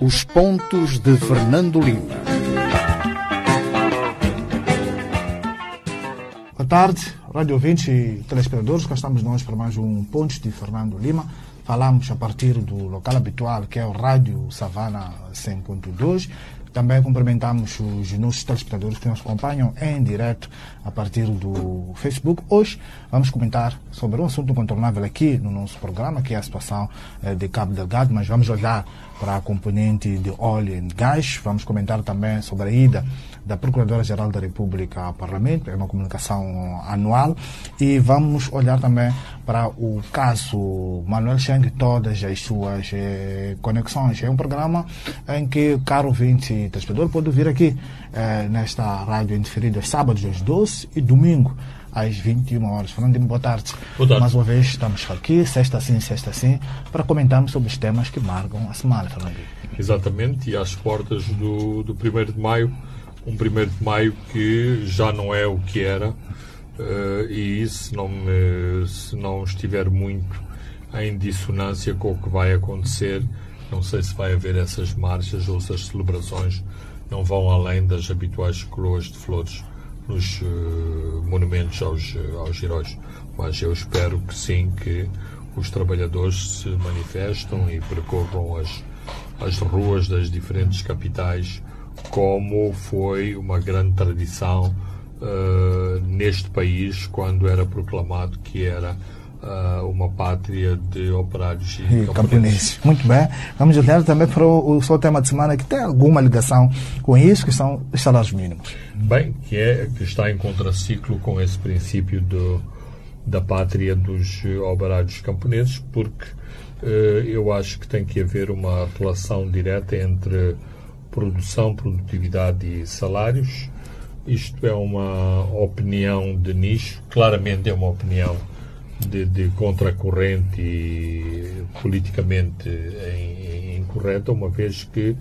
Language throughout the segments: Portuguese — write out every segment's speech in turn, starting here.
Os pontos de Fernando Lima. Boa tarde, rádio ouvintes e telespectadores. Cá estamos nós para mais um Pontos de Fernando Lima. Falamos a partir do local habitual, que é o Rádio Savana 100.2. Também cumprimentamos os nossos telespectadores que nos acompanham em direto a partir do Facebook. Hoje vamos comentar sobre um assunto incontornável aqui no nosso programa, que é a situação eh, de Cabo Delgado, mas vamos olhar para a componente de óleo e gás. Vamos comentar também sobre a ida da Procuradora-Geral da República ao Parlamento, é uma comunicação anual, e vamos olhar também para o caso Manuel Cheng e todas as suas eh, conexões. É um programa em que, caro ouvinte e telespectador, pode vir aqui eh, nesta rádio indiferida aos sábados às 12 e domingo às 21 horas. Fernando, boa tarde. Boa tarde. Mais uma vez estamos aqui, sexta sim, sexta sim, para comentarmos sobre os temas que marcam a semana, Fernando. Exatamente, e às portas do, do 1 de maio, um 1 de maio que já não é o que era, uh, e se não, me, se não estiver muito em dissonância com o que vai acontecer, não sei se vai haver essas marchas ou se as celebrações não vão além das habituais coroas de flores nos uh, monumentos aos, aos heróis. Mas eu espero que sim, que os trabalhadores se manifestam e percorram as, as ruas das diferentes capitais, como foi uma grande tradição uh, neste país quando era proclamado que era uh, uma pátria de operários e, e camponeses. Muito bem. Vamos olhar também para o, o seu tema de semana que tem alguma ligação com isso, que são os salários mínimos. Bem, que, é, que está em contraciclo com esse princípio do, da pátria dos operários camponeses, porque uh, eu acho que tem que haver uma relação direta entre produção, produtividade e salários. Isto é uma opinião de nicho, claramente é uma opinião de, de contracorrente e politicamente incorreta, uma vez que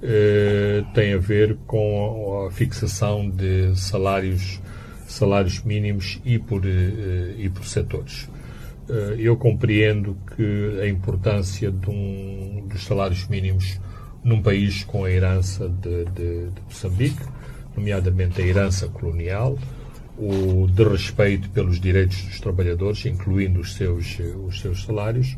eh, tem a ver com a fixação de salários, salários mínimos e por, eh, e por setores. Eh, eu compreendo que a importância um, dos salários mínimos num país com a herança de, de, de Moçambique, nomeadamente a herança colonial, o de respeito pelos direitos dos trabalhadores, incluindo os seus, os seus salários,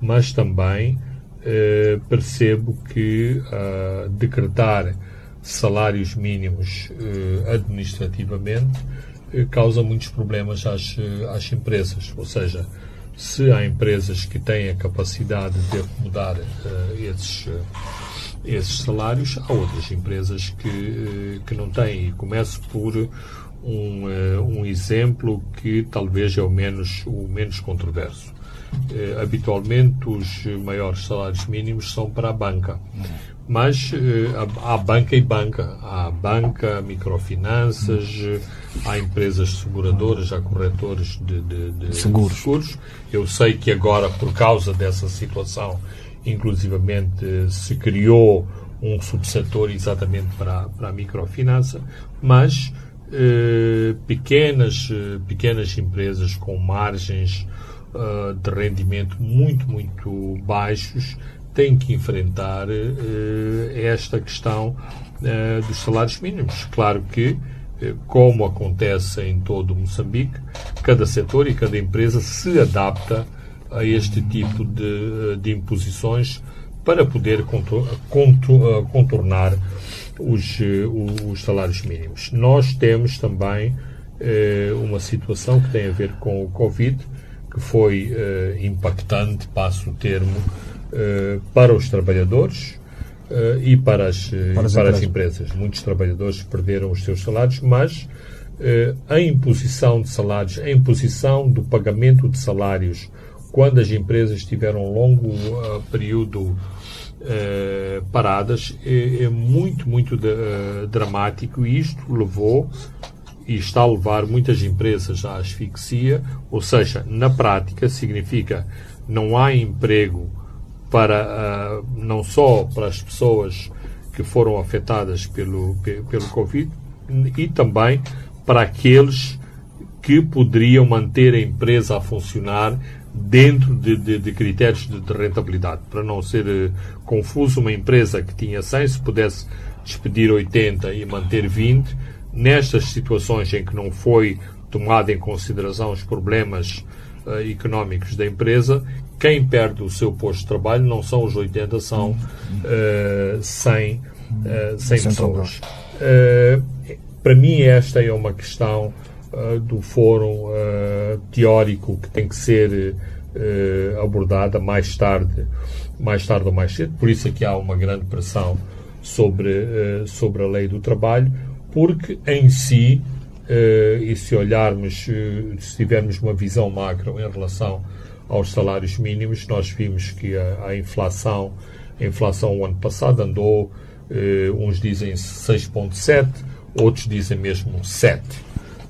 mas também eh, percebo que uh, decretar salários mínimos uh, administrativamente uh, causa muitos problemas às, às empresas. Ou seja, se há empresas que têm a capacidade de acomodar esses, esses salários, há outras empresas que, que não têm. E começo por um, um exemplo que talvez é o menos, o menos controverso eh, habitualmente os maiores salários mínimos são para a banca. Mas eh, há banca e banca. Há banca, microfinanças, eh, há empresas seguradoras, há corretores de, de, de seguros. seguros. Eu sei que agora, por causa dessa situação, inclusivamente se criou um subsetor exatamente para, para a microfinança, mas eh, pequenas, eh, pequenas empresas com margens uh, de rendimento muito, muito baixos têm que enfrentar uh, esta questão uh, dos salários mínimos. Claro que, como acontece em todo Moçambique, cada setor e cada empresa se adapta a este tipo de, de imposições para poder contornar os, os salários mínimos. Nós temos também uma situação que tem a ver com o Covid, que foi impactante, passo o termo, para os trabalhadores e para as, para, as, para as, empresas. Muitos trabalhadores perderam os seus salários, mas a imposição de salários, a imposição do pagamento de salários quando as empresas tiveram um longo período paradas é, é, muito, muito dramático e isto levou e está a levar muitas empresas à asfixia, ou seja, na prática significa não há emprego para uh, não só para as pessoas que foram afetadas pelo, pelo Covid e também para aqueles que poderiam manter a empresa a funcionar dentro de, de, de critérios de, de, rentabilidade. Para não ser uh, confuso, uma empresa que tinha 100, se pudesse despedir 80 e manter 20, nestas situações em que não foi tomado em consideração os problemas uh, económicos da empresa, quem perde o seu posto de trabalho não são os 80, são uh, 100, uh, 100 pessoas. Uh, para mim, esta é uma questão do fórum uh, teórico que tem que ser abordada mais tarde, mais tarde ou mais cedo. Por isso é que há uma grande pressão sobre, sobre a lei do trabalho, porque em si, e se olharmos, se tivermos uma visão macro em relação aos salários mínimos, nós vimos que a, a inflação, a inflação o ano passado andou, uns dizem 6,7%, outros dizem mesmo 7%.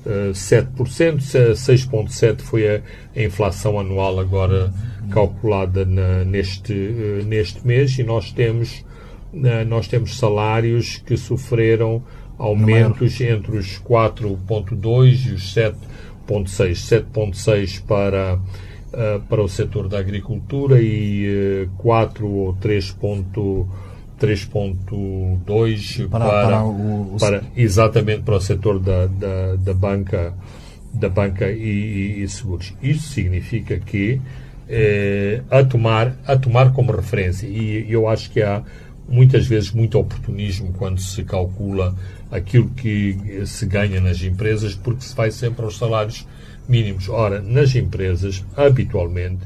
Uh, 7%, 6,7% foi a, inflação anual agora calculada na, neste, uh, neste mês e nós temos, uh, nós temos salários que sofreram aumentos entre os 4,2% e os 7,6%. 7,6% para, uh, para o setor da agricultura e uh, 4 ou 3,2% 3.2 para, para, para, o, para, exatamente para o setor da, da, da banca da banca e, e, seguros. Isso significa que eh, a tomar a tomar como referência e eu acho que há muitas vezes muito oportunismo quando se calcula aquilo que se ganha nas empresas porque se vai sempre aos salários mínimos. Ora, nas empresas, habitualmente,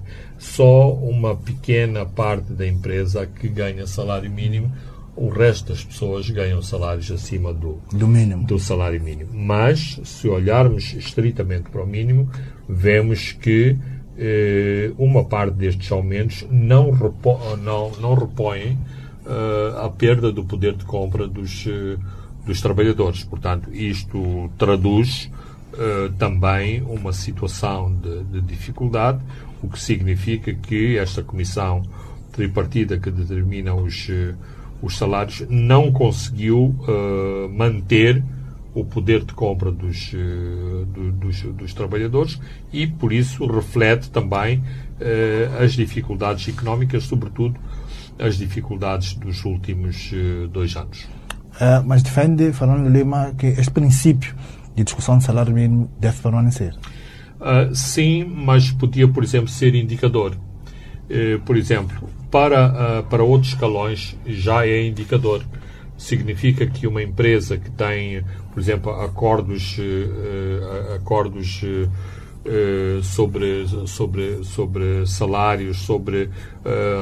só uma pequena parte da empresa que ganha salário mínimo, o resto das pessoas ganham salários acima do, do, mínimo. do salário mínimo. Mas, se olharmos estritamente para o mínimo, vemos que eh, uma parte destes aumentos não, repo, não, não repõem eh, a perda do poder de compra dos, eh, dos trabalhadores. Portanto, isto traduz eh, também uma situação de, de dificuldade, o que significa que esta comissão tripartida que determina os, uh, os salários não conseguiu uh, manter o poder de compra dos, uh, do, dos, dos, trabalhadores e, por isso, reflete também as dificuldades económicas, sobretudo as dificuldades dos últimos dois anos. mas defende, Fernando Lima, que este princípio de discussão de salário mínimo deve permanecer. Uh, sim, mas podia, por exemplo, ser indicador. Uh, por exemplo, para, uh, para outros escalões já é indicador. Significa que uma empresa que tem, por exemplo, acordos, eh, acordos sobre, sobre, sobre salários, sobre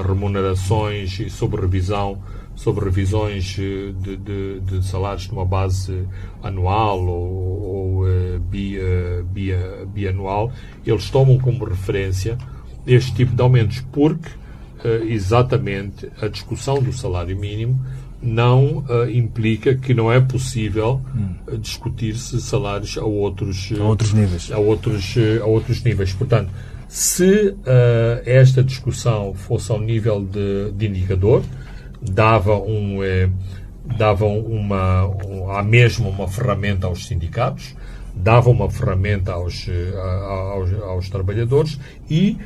remunerações e sobre revisão sobre revisões eh, de, de, de salários numa base anual ou, ou uh, bi, uh, bi, bianual, eles tomam como referência este tipo de aumentos, porque uh, exatamente a discussão do salário mínimo não uh, implica que não é possível uh, discutir-se salários a outros, a outros níveis. A outros, a outros níveis. Portanto, se esta discussão fosse ao nível de, de indicador, dava um eh, davam uma a mesma uma ferramenta aos sindicatos dava uma ferramenta aos, eh, aos, aos, trabalhadores e,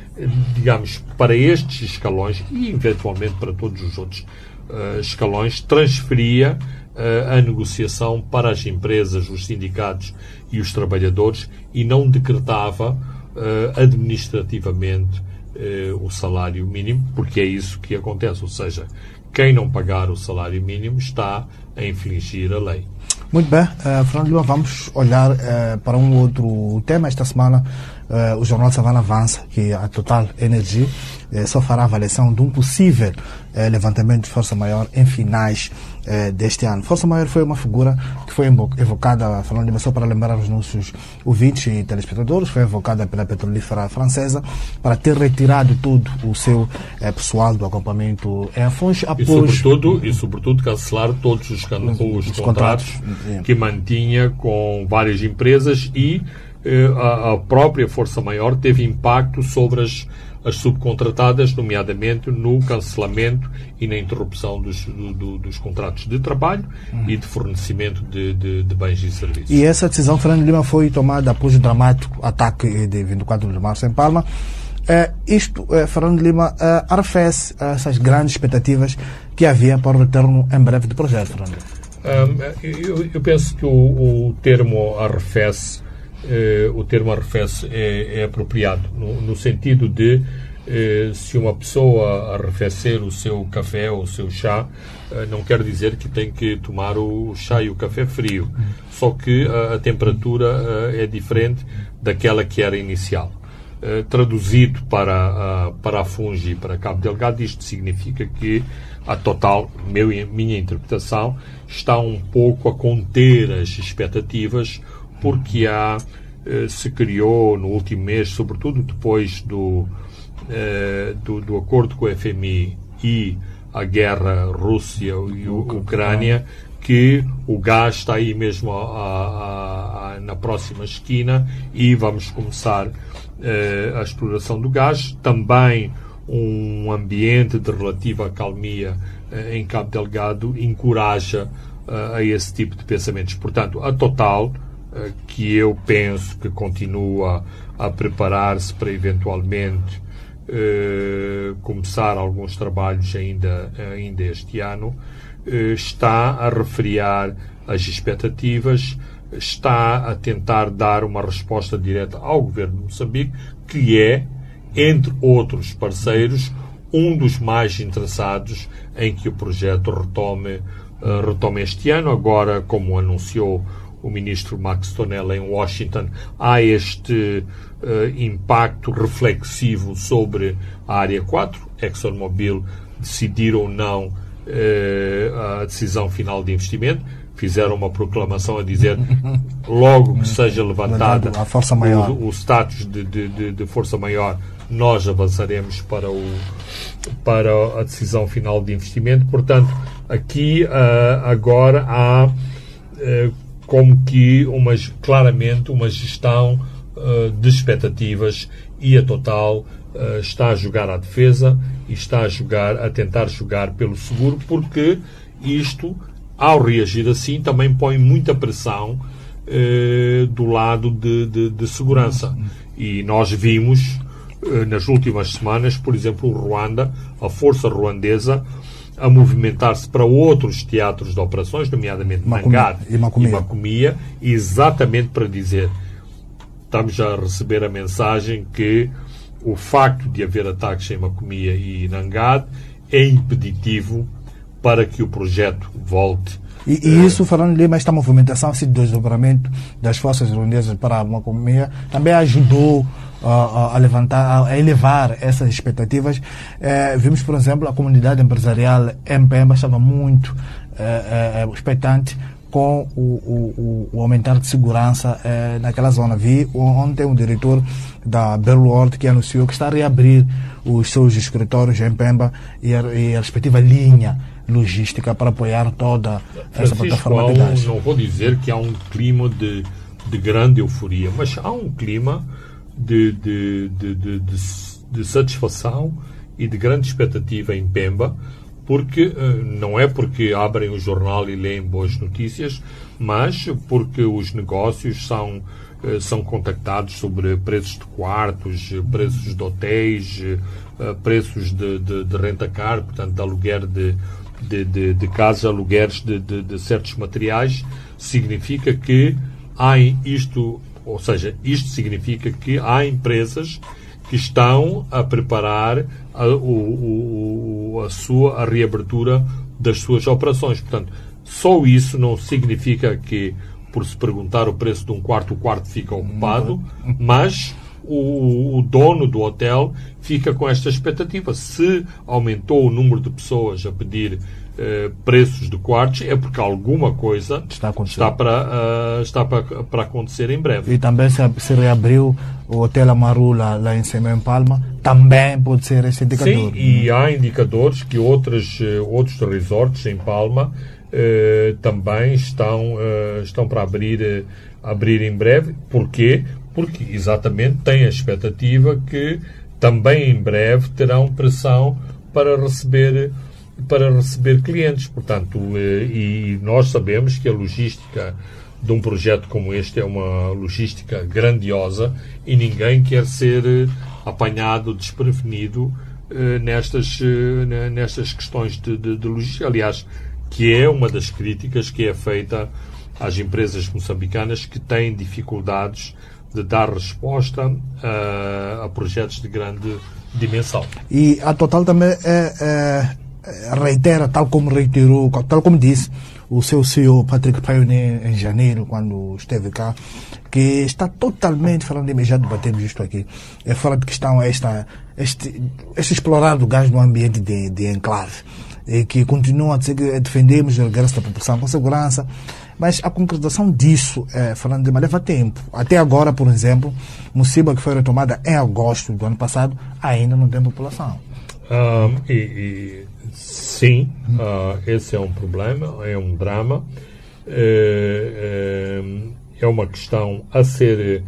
digamos, para estes escalões e, eventualmente, para todos os outros uh, escalões, transferia uh, a negociação para as empresas, os sindicatos e os trabalhadores e não decretava uh, administrativamente o salário mínimo, porque é isso que acontece, ou seja, quem não pagar o salário mínimo está a infringir a lei. Muito bem, uh, Fernando Lima, vamos olhar uh, para um outro tema. Esta semana, uh, o Jornal Savana avança que a Total Energia só fará avaliação de um possível levantamento de força maior em finais deste ano. Força maior foi uma figura que foi evocada, Fernando Lima, só para lembrar os nossos ouvintes e telespectadores, foi evocada pela petrolífera francesa para ter retirado todo o seu pessoal do acampamento em Afonso. Após... E, sobretudo, e, sobretudo, cancelar todos os, os, os contratos, contratos que mantinha com várias empresas e eh, a, a, própria Força Maior teve impacto sobre as, as subcontratadas, nomeadamente no cancelamento e na interrupção dos, do, do, dos contratos de trabalho e de fornecimento de, de, de, bens e serviços. E essa decisão, Fernando Lima, foi tomada após o dramático ataque de 24 de março em Palma Eh, isto, eh, Fernando Lima, eh, arrefece essas grandes expectativas que havia para o retorno em breve do projeto, Fernando. Um, eu, eu, penso que o, o termo arrefece, eh, o termo arrefece é, é apropriado, no, no, sentido de eh, se uma pessoa arrefecer o seu café ou o seu chá, eh, não quer dizer que tem que tomar o chá e o café frio, só que a, a temperatura é diferente daquela que era inicial. traduzido para, para a Fungi para Cabo Delgado, isto significa que a total, meu, minha interpretação, está um pouco a conter as expectativas, porque há, se criou no último mês, sobretudo depois do, eh, do, do, acordo com o FMI e a guerra Rússia e Ucrânia, que o gás está aí mesmo a, a, a, na próxima esquina e vamos começar eh, a exploração do gás. Também um ambiente de relativa calmia eh, em Cabo Delgado encoraja a esse tipo de pensamentos. Portanto, a Total, que eu penso que continua a preparar-se para eventualmente eh, começar alguns trabalhos ainda, ainda este ano, eh, está a refriar as expectativas, está a tentar dar uma resposta direta ao governo de Moçambique, que é, entre outros parceiros, um dos mais interessados em que o projeto retome, retome este ano. Agora, como anunciou o ministro Max Tonella em Washington, há este uh, impacto reflexivo sobre a área 4. ExxonMobil decidir ou não uh, a decisão final de investimento. Fizeram uma proclamação a dizer logo que seja levantada a força maior. O, o status de, de, de, força maior, nós avançaremos para, o, para a decisão final de investimento. Portanto, aqui uh, agora há como que uma, claramente uma gestão uh, de expectativas e a Total uh, está a jogar à defesa e está a jogar a tentar jogar pelo seguro porque isto ao reagir assim também põe muita pressão uh, do lado de, de, de, segurança. E nós vimos nas últimas semanas por exemplo o Ruanda a força ruandesa a movimentar-se para outros teatros de operações, nomeadamente Mangad e Macomia. e Macomia, exatamente para dizer estamos a receber a mensagem que o facto de haver ataques em Macomia e Nangad é impeditivo para que o projeto volte. E, e isso, falando Lima, esta movimentação, esse desdobramento das forças irlandesas para Macomia também ajudou a, a, levantar, a elevar essas expectativas. É, vimos, por exemplo, a comunidade empresarial em Pemba estava muito é, é, expectante com o, o, o, aumentar de segurança é, naquela zona. Vi ontem um diretor da World que anunciou que está a reabrir os seus escritórios em Pemba e a, e a respectiva linha logística para apoiar toda essa plataforma de gás. Não vou dizer que há um clima de, de grande euforia, mas há um clima de, de, de, de, satisfação e de grande expectativa em Pemba, porque eh, não é porque abrem o jornal e leem boas notícias, mas porque os negócios são, eh, são contactados sobre preços de quartos, preços de hotéis, eh, preços de, de, de portanto, de aluguer de, de, de, de casas, alugueres de, de certos materiais, significa que há isto ou seja, isto significa que há empresas que estão a preparar a, o, o, a sua a reabertura das suas operações. Portanto, só isso não significa que, por se perguntar o preço de um quarto, o quarto fica ocupado, mas o, o, dono do hotel fica com esta expectativa. Se aumentou o número de pessoas a pedir eh, preços de quartos é porque alguma coisa está, está, para, uh, está para, para acontecer em breve. E também se, se reabriu o Hotel Amaru lá, lá em cima em Palma, também pode ser esse indicador. Sim, e há indicadores que outros, eh, outros resorts em Palma também estão, estão para abrir, abrir em breve. Porquê? Porque exatamente têm a expectativa que também em breve terão pressão para receber para receber clientes. Portanto, eh, e nós sabemos que a logística de um projeto como este é uma logística grandiosa e ninguém quer ser eh, apanhado desprevenido eh, nestas, nestas questões de, de, de logística. Aliás, que é uma das críticas que é feita às empresas moçambicanas que têm dificuldades de dar resposta a, a projetos de grande dimensão. E a Total também é, é, reitera, tal como reiterou, tal como disse o seu CEO Patrick Pioneer em janeiro, quando esteve cá, que está totalmente falando de já debatemos isto aqui, é fora de questão esta, este, este explorar do gás no ambiente de, de enclave, e que continua a dizer que defendemos o regresso da população com segurança, mas a concretização disso, é, falando de leva tempo. Até agora, por exemplo, Musiba, que foi retomada em agosto do ano passado, ainda não tem população. Um, e, e, sim, uh, esse é um problema, é um drama, é, é, é uma questão a ser,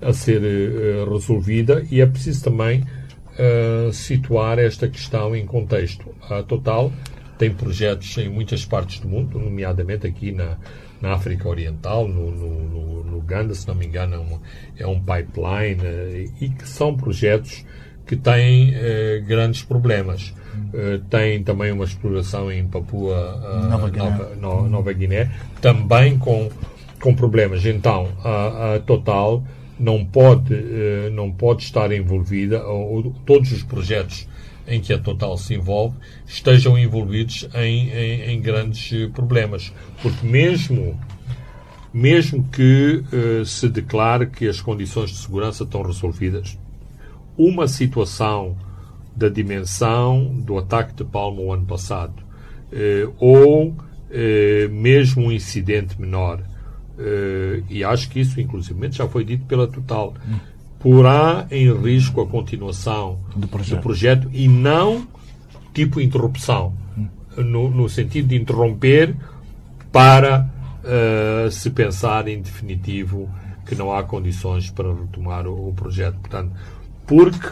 a ser uh, resolvida e é preciso também uh, situar esta questão em contexto. A Total tem projetos em muitas partes do mundo, nomeadamente aqui na, na África Oriental, no, no, no, Uganda, se não me engano, é um, é um pipeline, uh, e que são projetos que têm uh, grandes problemas. Uh, tem também uma exploração em Papua Nova, Guiné. Nova, no, Nova, Guiné, também com, com problemas. Então, a, a Total não pode, não pode estar envolvida, ou, todos os projetos em que a Total se envolve estejam envolvidos em, em, em grandes problemas. Porque mesmo, mesmo que uh, se declare que as condições de segurança estão resolvidas, uma situação da dimensão do ataque de Palma o ano passado, uh, ou uh, mesmo um incidente menor, e acho que isso, inclusive, já foi dito pela Total, porá em risco a continuação do projeto, do projeto e não tipo interrupção, no, no sentido de interromper para uh, se pensar em definitivo que não há condições para retomar o, o projeto. Portanto, porque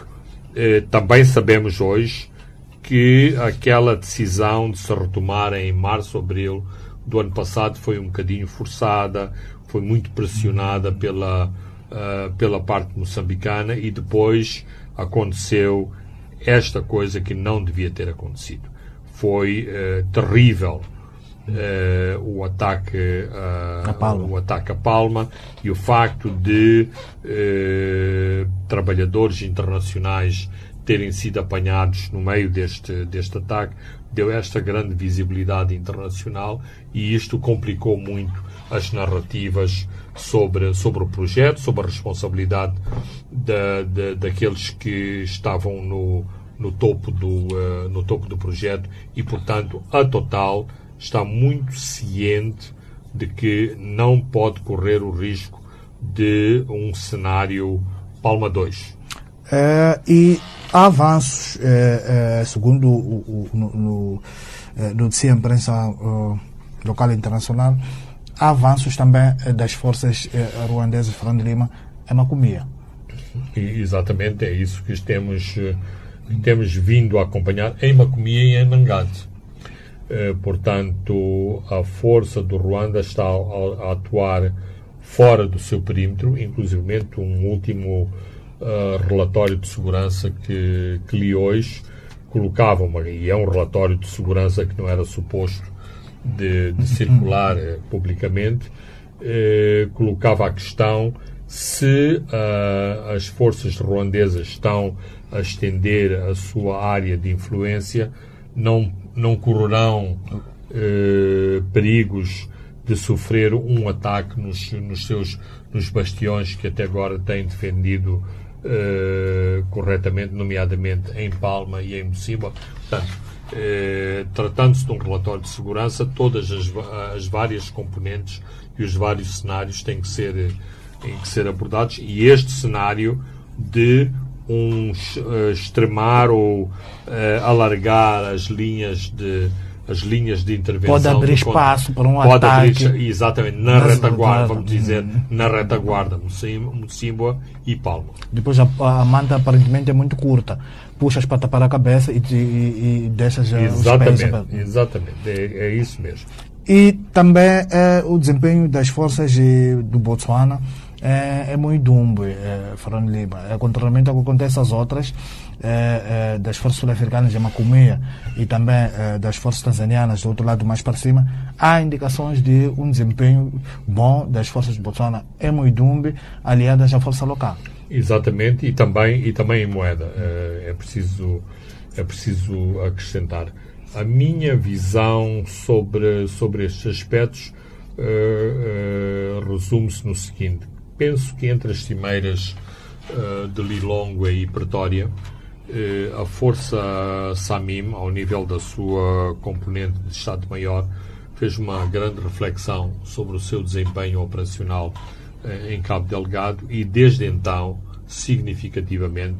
uh, também sabemos hoje que aquela decisão de se retomar em março, abril do ano passado foi um bocadinho forçada, foi muito pressionada pela uh, pela parte moçambicana e depois aconteceu esta coisa que não devia ter acontecido. Foi uh, terrível uh, o ataque a, Palma. o ataque a Palma e o facto de trabalhadores internacionais terem sido apanhados no meio deste, deste ataque deu esta grande visibilidade internacional e isto complicou muito as narrativas sobre, sobre o projeto, sobre a responsabilidade da, da, daqueles que estavam no, no, topo do, uh, no topo do projeto e, portanto, a Total está muito ciente de que não pode correr o risco de um cenário Palma 2. É, e há avanços, é, é, segundo o, o, no, no, no imprensa local e internacional, há avanços também eh, das forças eh, ruandesas, Fernando Lima, em Macomia. Exatamente, é isso que temos, eh, que temos vindo a acompanhar em Macomia e em Nangate. Portanto, a força do Ruanda está a, atuar fora do seu perímetro, inclusive um último uh, relatório de segurança que, que li hoje colocava, uma, e é um relatório de segurança que não era suposto de, de circular eh, publicamente, eh, colocava a questão se uh, as forças ruandesas estão a estender a sua área de influência, não, não correrão uh, perigos de sofrer um ataque nos, nos seus nos bastiões que até agora têm defendido uh, corretamente, nomeadamente em Palma e em Mocimba. Portanto, eh, tratando-se de um relatório de segurança, todas as, as, várias componentes e os vários cenários têm que ser, têm que ser abordados e este cenário de um uh, extremar ou uh, alargar as linhas de as linhas de intervenção pode abrir espaço para um pode ataque abrir, exatamente na retaguarda vamos dizer hum. na retaguarda Mocimboa e Palma depois a, a manta aparentemente é muito curta puxas para tapar a cabeça e, e, e deixas exatamente, pés. Exatamente, é, é isso mesmo. E também é, o desempenho das forças de, do Botswana é, é muito dumbo, é, Fernando Lima. É, contrariamente ao que acontece às outras, é, é, das forças sul-africanas de Macomia e também é, das forças tanzanianas do outro lado mais para cima, há indicações de um desempenho bom das forças de Botswana em Muidumbe, aliadas à força local. Exatamente, e também, e também em moeda. É preciso, é preciso acrescentar. A minha visão sobre, sobre estes aspectos uh, uh, resume-se no seguinte: penso que entre as cimeiras uh, de Lilongwe e Pretória, a força Samim, ao nível da sua componente de Estado-Maior, fez uma grande reflexão sobre o seu desempenho operacional em Cabo Delgado e desde então, significativamente,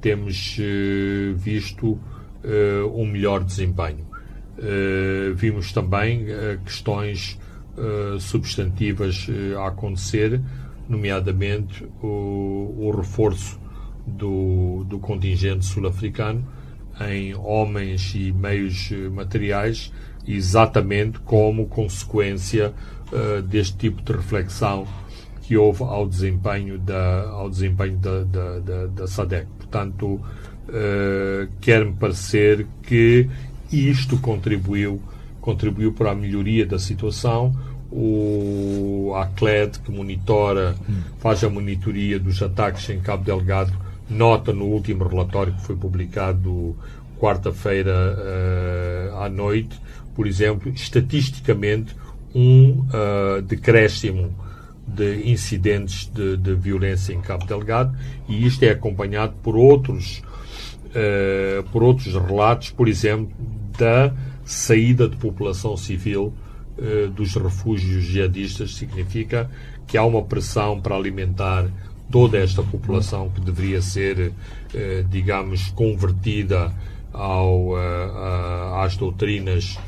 temos visto um melhor desempenho. vimos também questões substantivas a acontecer, nomeadamente o, o reforço do, do contingente sul-africano em homens e meios eh, materiais, exatamente como consequência uh, deste tipo de reflexão que houve ao desempenho da, ao desempenho da, da, da, da SADEC. Portanto, uh, quer-me parecer que isto contribuiu, contribuiu para a melhoria da situação, o ACLED, que monitora, faz a monitoria dos ataques em Cabo Delgado, nota no último relatório que foi publicado quarta-feira uh, à noite, por exemplo, estatisticamente, um uh, decréscimo de incidentes de, de, violência em Cabo Delgado e isto é acompanhado por outros, uh, por outros relatos, por exemplo, da saída de população civil dos refúgios jihadistas significa que há uma pressão para alimentar toda esta população que deveria ser, eh, digamos, convertida ao, eh, às doutrinas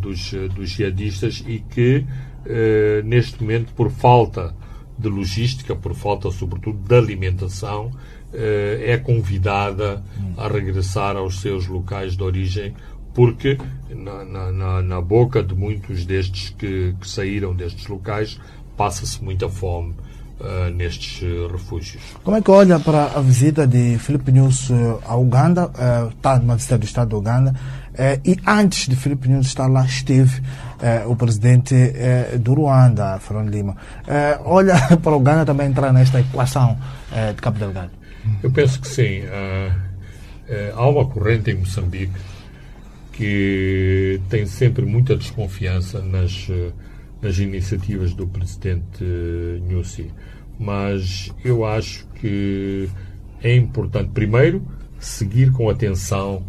dos, dos jihadistas e que, neste momento, por falta de logística, por falta, sobretudo, de alimentação, é convidada a regressar aos seus locais de origem porque na, na, na boca de muitos destes que, que saíram destes locais passa-se muita fome uh, nestes uh, refúgios. Como é que olha para a visita de Filipe uh, à Uganda? Está numa visita do Estado de Uganda. e antes de Filipe News estar lá, esteve o presidente do Ruanda, Fernando Lima. olha para a Uganda também entrar nesta equação de Cabo Delgado? Eu penso que sim. há uma corrente em Moçambique que tem sempre muita desconfiança nas, nas iniciativas do presidente Nussi. Mas eu acho que é importante, primeiro, seguir com atenção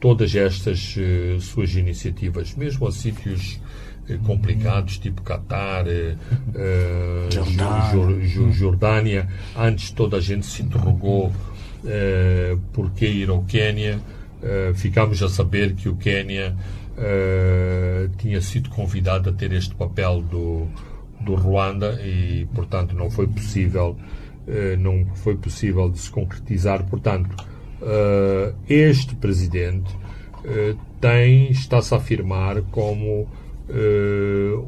todas estas uh, suas iniciativas, mesmo a sítios uh, complicados, tipo Catar, uh, Jordânia. Jordânia. Antes toda a gente se interrogou por que ir ao Quênia uh, ficámos a saber que o Quênia uh, tinha sido convidado a ter este papel do, do Ruanda e, portanto, não foi possível, uh, não foi possível de se concretizar. Portanto, este presidente tem, está-se a afirmar como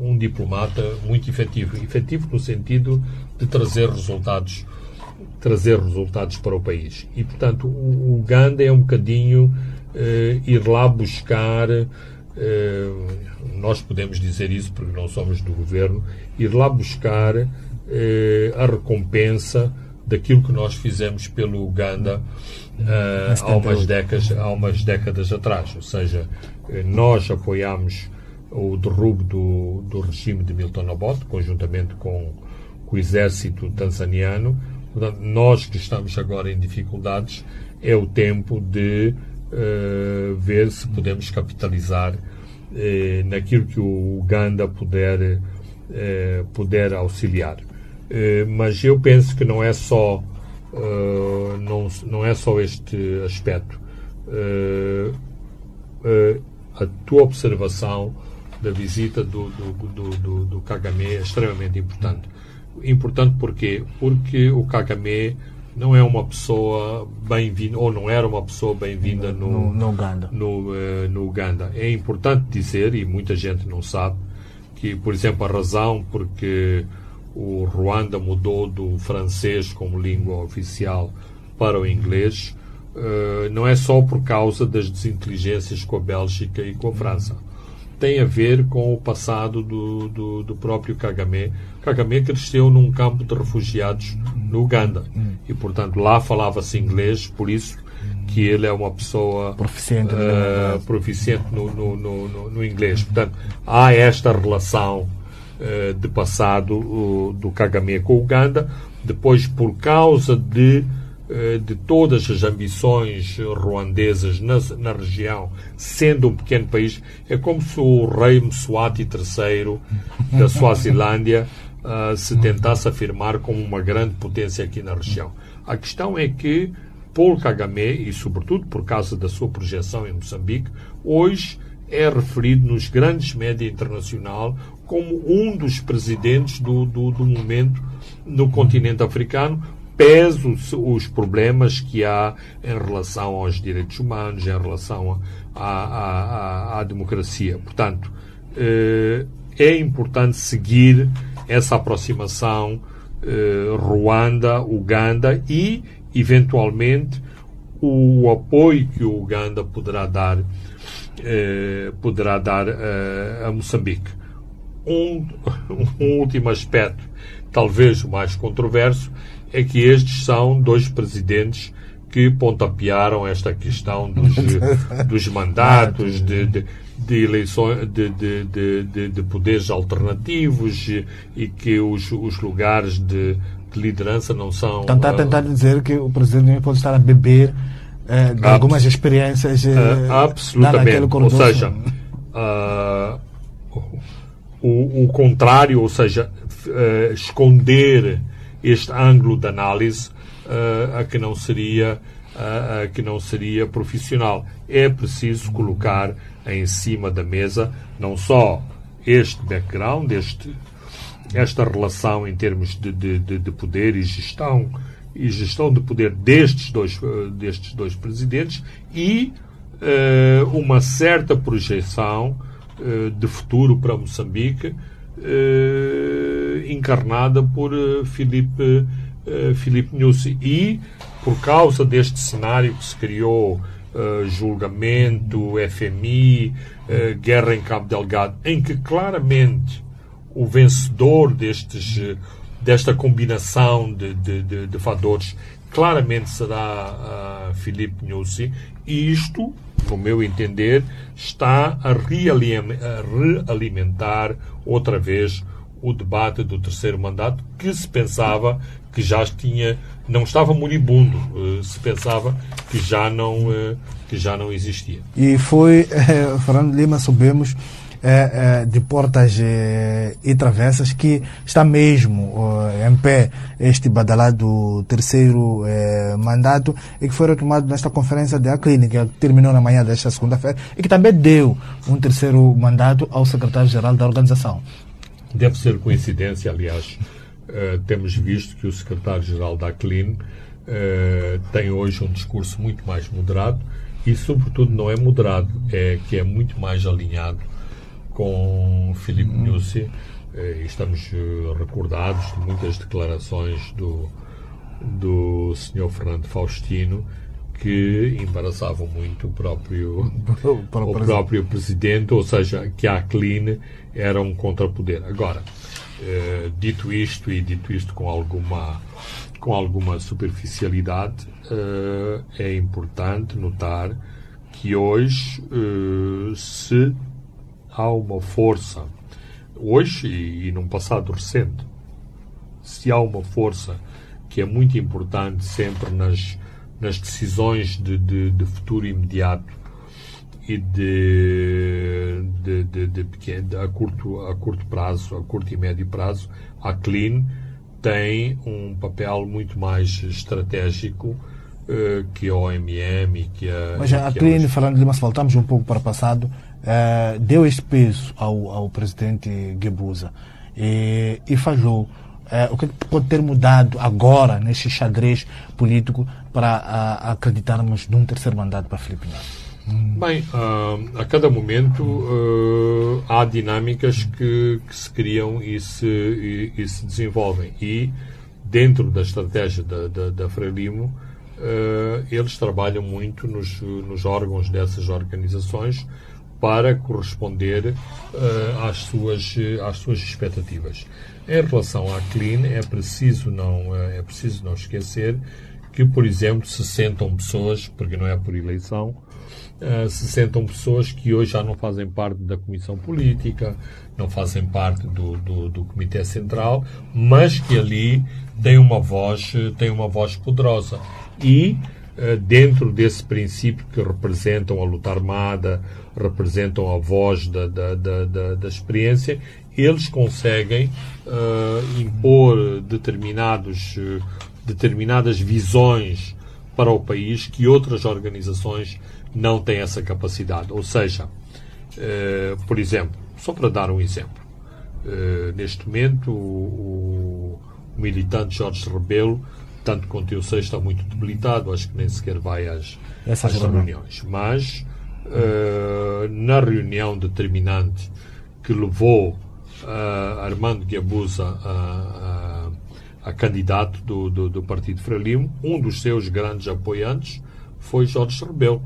um diplomata muito efetivo. Efetivo no sentido de trazer resultados trazer resultados para o país. E, portanto, o Uganda é um bocadinho uh, ir lá buscar, uh, nós podemos dizer isso porque não somos do governo, ir lá buscar uh, a recompensa daquilo que nós fizemos pelo Uganda há, umas décadas, há umas décadas atrás. Ou seja, nós apoiámos o derrubo do, do regime de Milton Obote, conjuntamente com, com o exército tanzaniano, Portanto, nós que estamos agora em dificuldades, é o tempo de uh, ver se podemos capitalizar uh, naquilo que o Uganda puder, uh, puder auxiliar. mas eu penso que não é só, não, não é só este aspecto. a tua observação da visita do, do, do, do, do Kagame é extremamente importante Importante porquê? Porque o Kagame não é uma pessoa bem-vinda, ou não era uma pessoa bem-vinda no, no, no, Uganda. No, uh, no Uganda. É importante dizer, e muita gente não sabe, que, por exemplo, a razão porque o Ruanda mudou do francês como língua oficial para o inglês, uh, não é só por causa das desinteligências com a Bélgica e com a França. Tem a ver com o passado do, do, do próprio Kagame. Kagame cresceu num campo de refugiados no Uganda e, portanto, lá falava-se inglês, por isso que ele é uma pessoa proficiente, uh, proficiente no, no, no, no, inglês. Portanto, há esta relação uh, de passado uh, do Kagame com o Uganda. Depois, por causa de, de todas as ambições ruandesas na, na, região, sendo um pequeno país, é como se o rei Mswati III da Suazilândia se tentasse afirmar como uma grande potência aqui na região. A questão é que Paul Kagame, e sobretudo por causa da sua projeção em Moçambique, hoje é referido nos grandes média internacional como um dos presidentes do, do, do momento no continente africano, pese os, problemas que há em relação aos direitos humanos, em relação à, à, à democracia. Portanto, eh, é importante seguir essa aproximação eh, Ruanda-Uganda e eventualmente, o apoio que o Uganda poderá dar, eh, poderá dar a Moçambique. Um, um último aspecto, talvez o mais controverso, é que estes são dois presidentes que pontapearam esta questão dos, dos mandatos, de, de, de eleições, de, de, de, de, poderes alternativos e, que os, os lugares de, de liderança não são. Então está a tentar dizer que o presidente pode estar a beber uh, de algumas experiências uh, absolutamente. Ou seja, uh, o, o, contrário, ou seja, esconder este ângulo de análise a que não seria a, a que não seria profissional. É preciso colocar em cima da mesa não só este background, este esta relação em termos de, de, de, de poder e gestão e gestão de poder destes dois, eh, destes dois presidentes e uh, uma certa projeção uh, de futuro para Moçambique uh, encarnada por Filipe, Filipe Nussi. E, por causa deste cenário que se criou, julgamento, FMI, guerra em Cabo Delgado, em que claramente o vencedor destes, desta combinação de, de, de, de fatores claramente será uh, Filipe Nussi e isto, no meu entender, está a realimentar outra vez o debate do terceiro mandato que se pensava que já tinha não estava moribundo uh, se pensava que já não uh, que já não existia. E foi eh, Fernando Lima soubemos é, é, de portas é, e travessas que está mesmo em pé este badalado terceiro mandato e que foi retomado nesta conferência da clínica que terminou na manhã desta segunda-feira e que também deu um terceiro mandato ao secretário-geral da organização. Deve ser coincidência, aliás. Uh, temos visto que o secretário-geral da CLIN uh, tem hoje um discurso muito mais moderado e, sobretudo, não é moderado, é que é muito mais alinhado com Filipe uhum. Nussi. Eh, estamos eh, recordados de muitas declarações do, do Sr. Fernando Faustino que embaraçavam muito o próprio, o próprio presidente, ou seja, que a CLIN era um contrapoder. Agora, eh, dito isto e dito isto com alguma, com alguma superficialidade, é importante notar que hoje se há uma força, hoje e, e num passado recente, se há uma força que é muito importante sempre nas, nas decisões de, de, de futuro imediato e de, de, de, de, pequeno, a, curto, a curto prazo, a curto e médio prazo, a Clean tem um papel muito mais estratégico uh, que a OMM e que a. Mas a, a Clean, falando de mas voltamos um pouco para o passado, uh, deu esse peso ao, ao presidente Gebuza e, e falou. Uh, o que pode ter mudado agora neste xadrez político para uh, acreditarmos num terceiro mandato para Felipe Neto? Bem, uh, a cada momento uh, há dinâmicas que, que, se criam e se, e, e, se desenvolvem. E dentro da estratégia da, da, da Frelimo, uh, eles trabalham muito nos, nos órgãos dessas organizações para corresponder às, suas, às suas expectativas. Em relação à Clean, é preciso não, é preciso não esquecer que, por exemplo, se sentam pessoas, porque não é por eleição, uh, se sentam pessoas que hoje já não fazem parte da Comissão Política, não fazem parte do, do, do Comitê Central, mas que ali têm uma voz, têm uma voz poderosa. E uh, dentro desse princípio que representam a luta armada, representam a voz da, da, da, da, experiência, eles conseguem uh, impor determinados determinadas visões para o país que outras organizações não têm essa capacidade. Ou seja, eh, por exemplo, só para dar um exemplo, eh, neste momento o, o, militante Jorge Rebelo, tanto quanto eu sei, está muito debilitado, acho que nem sequer vai às, às reuniões. Mas eh, na reunião determinante que levou Armando Guiabusa a, a a candidato do, do, do Partido Frelimo, um dos seus grandes apoiantes foi Jorge Rebelo,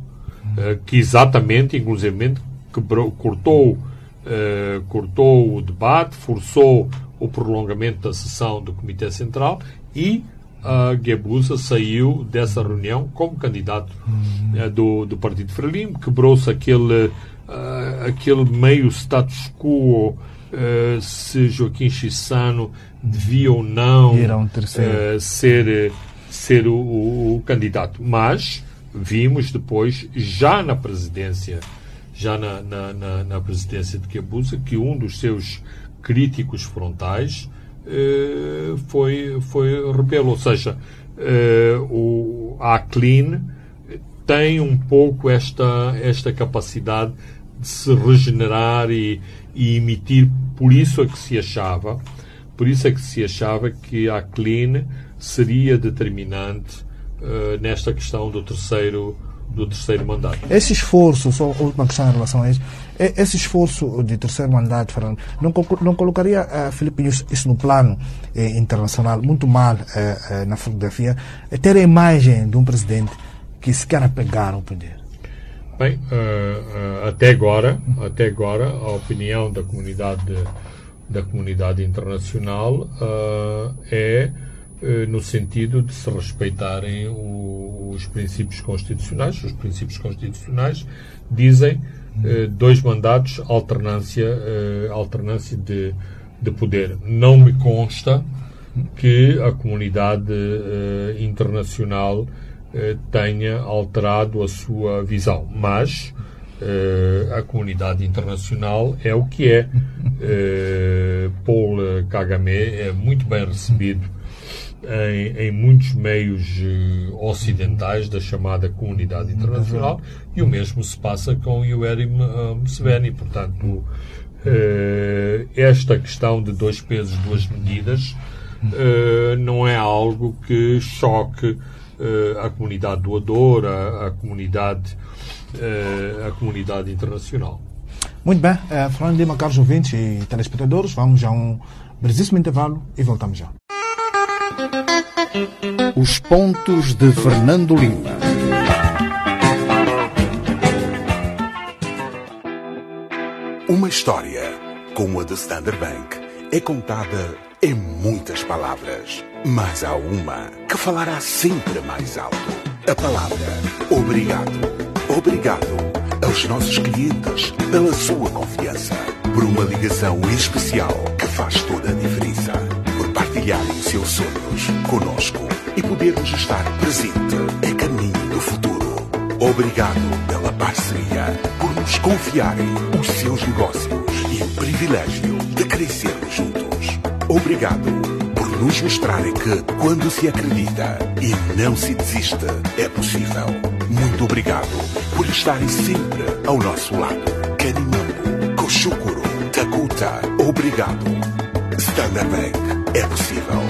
uh, que exatamente, inclusive, quebrou, cortou, uh, cortou o debate, forçou o prolongamento da sessão do Comitê Central e a uh, Guebuza saiu dessa reunião como candidato uh, do, do Partido Frelimo, quebrou-se aquele, aquele meio status quo uh, se Joaquim Chissano devia ou não uh, ser, ser o, o, o, candidato. Mas vimos depois, já na presidência, já na, na, na, na presidência de Quebusa, que um dos seus críticos frontais uh, foi, foi Rebelo. Ou seja, o, a Clean tem um pouco esta, esta capacidade de se regenerar e, e emitir. Por isso é que se achava, por isso é que se achava que a Clean seria determinante uh, nesta questão do terceiro do terceiro mandato. Esse esforço, só última questão em relação a isso, esse esforço de terceiro mandato, Fernando, não, não colocaria uh, Filipe isso no plano eh, internacional muito mal eh, eh, na fotografia, ter a imagem de um presidente que se quer apegar ao poder? Bem, uh, uh, até agora, até agora, a opinião da comunidade da comunidade internacional uh, é no sentido de se respeitarem os princípios constitucionais. Os princípios constitucionais dizem dois mandatos, alternância, alternância de, de poder. Não me consta que a comunidade internacional eh, tenha alterado a sua visão. Mas eh, a comunidade internacional é o que é. Eh, Paul Kagame é muito bem recebido em, em, muitos meios ocidentais da chamada comunidade internacional e o mesmo se passa com Yoweri Museveni. Portanto, esta questão de dois pesos, duas medidas não é algo que choque à comunidade doadora, à comunidade, à comunidade internacional. Muito bem, Fernando Lima, caros ouvintes e telespectadores, vamos a um brevíssimo intervalo e voltamos já. Os pontos de Fernando Lima. Uma história como a de Standard Bank é contada em muitas palavras, mas há uma que falará sempre mais alto. A palavra obrigado. Obrigado aos nossos clientes pela sua confiança, por uma ligação especial que faz toda a diferença, por partilharem seus sonhos conosco e podermos estar presente a caminho do futuro. Obrigado pela parceria, por nos confiarem os seus negócios e o privilégio de crescermos juntos. Obrigado por nos mostrarem que, quando se acredita e não se desiste, é possível. Muito obrigado por estarem sempre ao nosso lado. Kanimambo, Koshukuro, Takuta, obrigado. Standard Bank, é possível.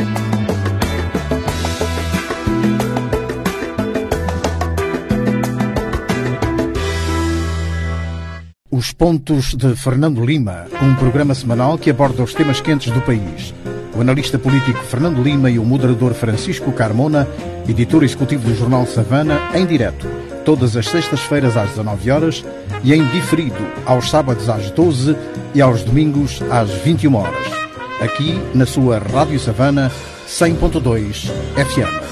Os Pontos de Fernando Lima, um programa semanal que aborda os temas quentes do país. O analista político Fernando Lima e o moderador Francisco Carmona, editor executivo do jornal Savana, em direto, todas as sextas-feiras às 19 horas e em diferido aos sábados às 12 e aos domingos às 21 horas. Aqui na sua Rádio Savana 100.2 FM.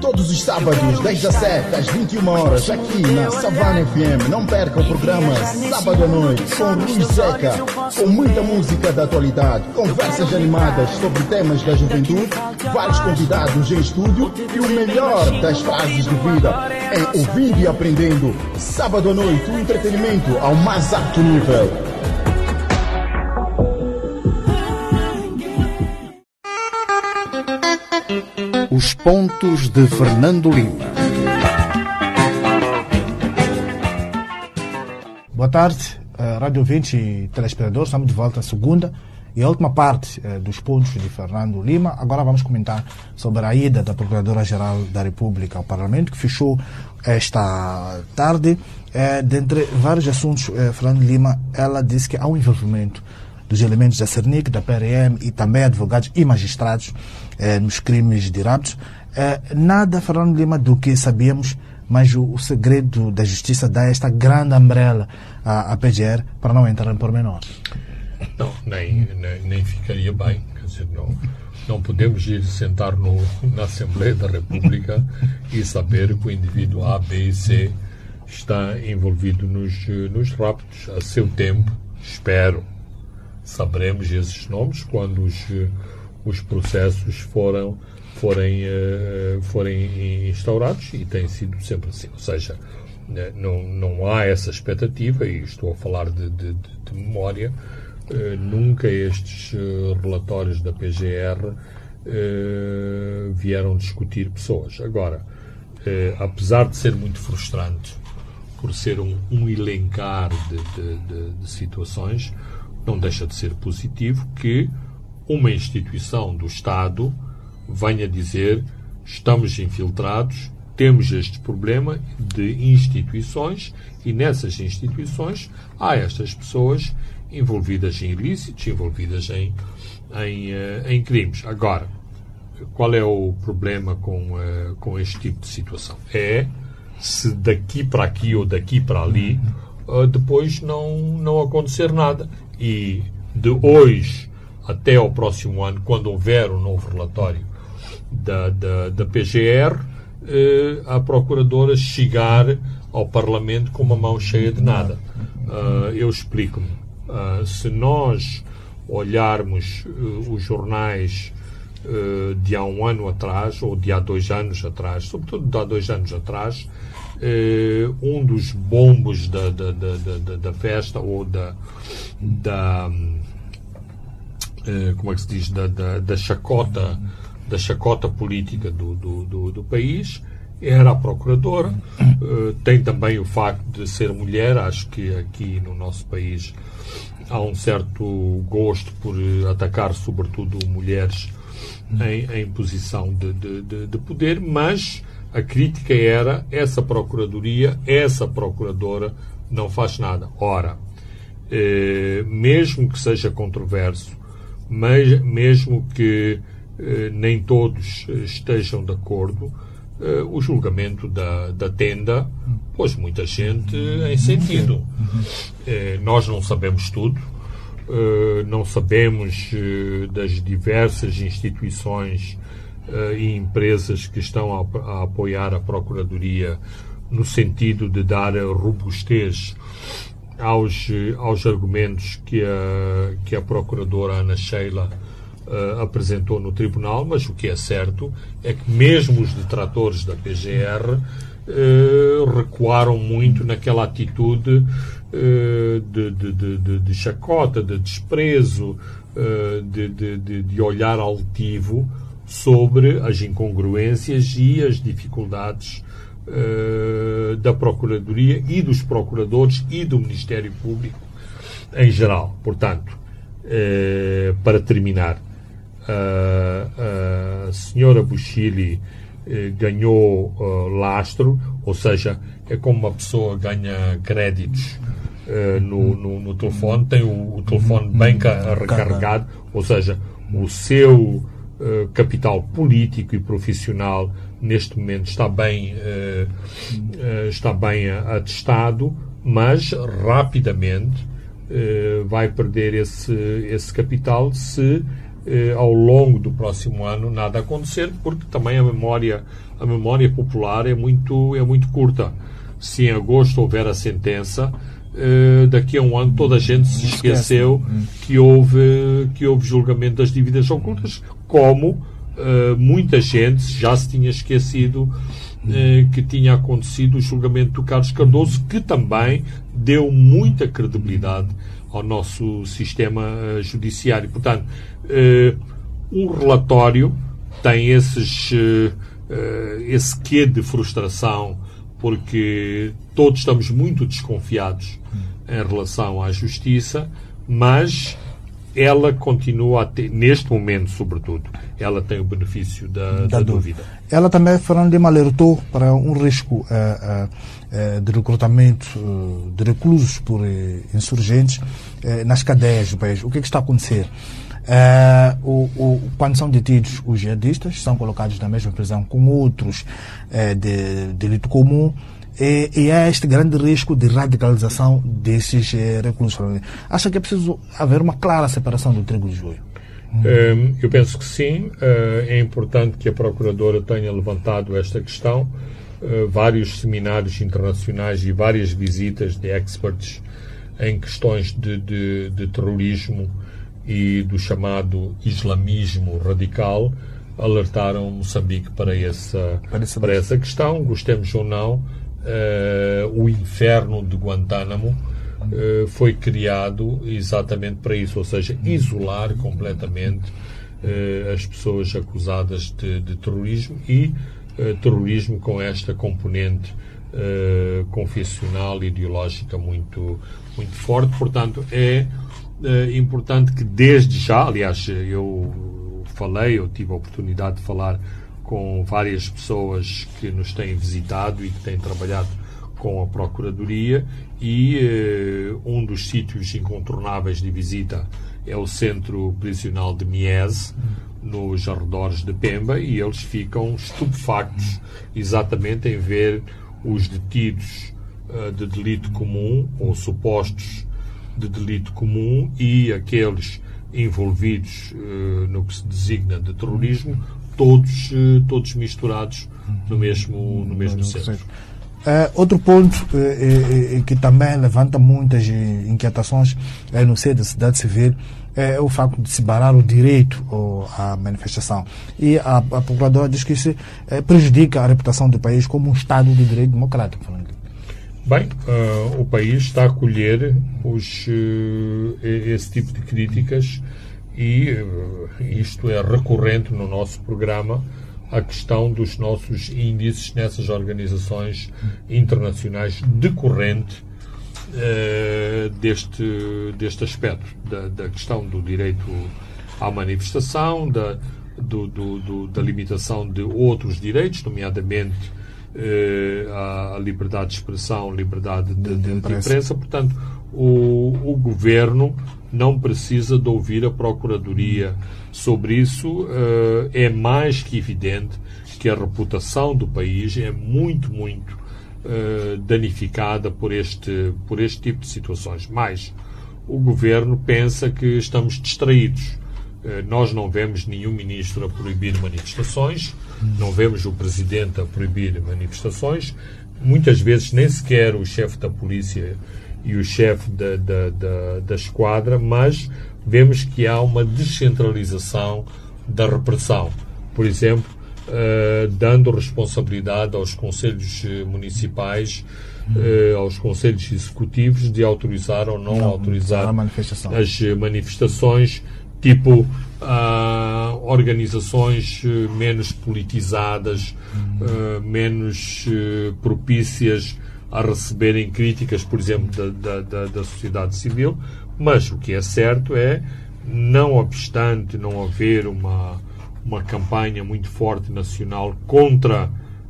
Todos os sábados, das 17 às 21 horas, aqui na Savana FM. Não perca o programa Sábado à Noite com Luiz Seca, com muita música da atualidade, conversas animadas sobre temas da juventude, vários convidados em estúdio e o melhor das fases de vida em ouvindo e aprendendo. Sábado à noite, o entretenimento ao mais alto nível. Os Pontos de Fernando Lima. Boa tarde, uh, Rádio 20 e telespectadores. Estamos de volta à segunda e a última parte uh, dos pontos de Fernando Lima. Agora vamos comentar sobre a ida da Procuradora-Geral da República ao Parlamento, que fechou esta tarde. Uh, dentre vários assuntos, uh, Fernando Lima, ela disse que há um envolvimento dos elementos da CERNIC, da PRM e também advogados e magistrados eh, nos crimes de raptos. Eh, nada, Fernando Lima, do que sabíamos, mas o, o, segredo da justiça dá esta grande umbrella à, à PGR para não entrar em pormenor. Não, nem, nem, nem ficaria bem. Quer dizer, não, não podemos ir sentar no, na Assembleia da República e saber que o indivíduo A, B e C está envolvido nos, nos raptos. A seu tempo, espero, saberemos esses nomes quando os, os processos foram, forem, uh, forem instaurados e tem sido sempre assim. Ou seja, não, não há essa expectativa, e estou a falar de, de, de memória, nunca estes uh, relatórios da PGR vieram discutir pessoas. Agora, apesar de ser muito frustrante, por ser um, um elencar de, de, de situações, não deixa de ser positivo que uma instituição do Estado venha dizer estamos infiltrados, temos este problema de instituições e nessas instituições há estas pessoas envolvidas em ilícitos, envolvidas em, em, uh, em crimes. Agora, qual é o problema com, uh, com este tipo de situação? É se daqui para aqui ou daqui para ali uh, depois não, não acontecer nada e de hoje até ao próximo ano, quando houver um novo relatório da, da, da PGR, eh, a Procuradora chegar ao Parlamento com uma mão cheia de nada. Uh, eu explico-me. Uh, se nós olharmos uh, os jornais de há um ano atrás, ou de há dois anos atrás, sobretudo de há dois anos atrás, um dos bombos da, da, da, da, festa ou da, da como é que se diz? Da, da chacota da chacota política do, do, do, do país era a procuradora tem também o facto de ser mulher acho que aqui no nosso país há um certo gosto por atacar sobretudo mulheres em, em posição de, de, de, de poder mas a crítica era essa procuradoria, essa procuradora não faz nada. Ora, eh, mesmo que seja controverso, mesmo que eh, nem todos estejam de acordo, eh, o julgamento da, da tenda pôs muita gente em sentido. Eh, nós não sabemos tudo, eh, não sabemos das diversas instituições uh, e empresas que estão a, a, apoiar a Procuradoria no sentido de dar robustez aos, aos argumentos que a, que a Procuradora Ana Sheila uh, apresentou no Tribunal, mas o que é certo é que mesmo os detratores da PGR uh, recuaram muito naquela atitude de, de, de, de, chacota, de desprezo, de, olhar altivo sobre as incongruências e as dificuldades uh, da Procuradoria e dos procuradores e do Ministério Público em geral. Portanto, uh, para terminar, uh, a senhora Buchili eh, ganhou uh, lastro, ou seja, é como uma pessoa ganha créditos uh, no, no, no, telefone, tem o, o telefone bem recarregado, ou seja, o seu uh, capital político e profissional neste momento está bem, está bem atestado, mas rapidamente vai perder esse, esse capital se eh, ao longo do próximo ano nada acontecer, porque também a memória, a memória popular é muito, é muito curta. Se em agosto houver a sentença, eh, daqui a um ano toda a gente se esqueceu que houve, que houve julgamento das dívidas ocultas, como eh, muita gente já se tinha esquecido eh, que tinha acontecido o julgamento do Carlos Cardoso, que também deu muita credibilidade ao nosso sistema uh, judiciário. Portanto, uh, um relatório tem esses, uh, esse quê de frustração, porque todos estamos muito desconfiados em relação à justiça, mas ela continua a ter, neste momento, sobretudo, ela tem o benefício da, da, da dúvida. dúvida. Ela também, Fernando Lima, alertou para um risco uh, uh, de recrutamento uh, de reclusos por insurgentes nas cadeias do país. O que, é que está a acontecer? O, o, quando são detidos os jihadistas, são colocados na mesma prisão com outros de delito comum, e, e há este grande risco de radicalização desses eh, reclusos. Acha que é preciso haver uma clara separação do trigo do joio? Um, eu penso que sim. Uh, é importante que a Procuradora tenha levantado esta questão. Uh, vários seminários internacionais e várias visitas de experts em questões de, de, de terrorismo e do chamado islamismo radical alertaram Moçambique para essa, para essa questão, gostemos ou não, uh, o inferno de Guantánamo uh, foi criado exatamente para isso, ou seja, isolar completamente uh, as pessoas acusadas de, de terrorismo e terrorismo com esta componente confessional e ideológica muito, muito forte. Portanto, é importante que desde já, aliás, eu falei, eu tive a oportunidade de falar com várias pessoas que nos têm visitado e que têm trabalhado com a Procuradoria e eh, um dos sítios incontornáveis de visita é o Centro Prisional de Miese, nos arredores de Pemba, e eles ficam estupefactos exatamente em ver os detidos uh, de delito comum ou supostos de delito comum e aqueles envolvidos uh, no que se designa de terrorismo todos, eh, todos misturados no mesmo, no mesmo centro. Uh, outro ponto uh, uh, que também levanta muitas inquietações no seio da sociedade civil é o facto de se barrar o direito à manifestação. E a, a Procuradora diz que isso prejudica a reputação do país como um Estado de direito democrático. Bem, o país está a acolher os, esse tipo de críticas e eh, isto é recorrente no nosso programa a questão dos nossos índices nessas organizações internacionais decorrente eh, deste, deste aspecto, da, da, questão do direito à manifestação, da, do, do, do, da limitação de outros direitos, nomeadamente eh, a, liberdade de expressão, liberdade de, de, de imprensa. imprensa. Portanto, o, o governo não precisa de ouvir a Procuradoria sobre isso. Uh, é mais que evidente que a reputação do país é muito, muito uh, danificada por este, por este tipo de situações. Mas o governo pensa que estamos distraídos. Uh, nós não vemos nenhum ministro a proibir manifestações, não vemos o presidente a proibir manifestações, muitas vezes nem sequer o chefe da polícia e o chefe da, da, da, da esquadra, mas vemos que há uma descentralização da repressão. Por exemplo, uh, dando responsabilidade aos conselhos eh, municipais, uh, aos conselhos executivos de autorizar ou não, não autorizar manifestação. as manifestações, tipo organizações menos politizadas, uhum. menos propícias a receberem críticas, por exemplo, da, da, da, sociedade civil, mas o que é certo é, não obstante não haver uma, uma campanha muito forte nacional contra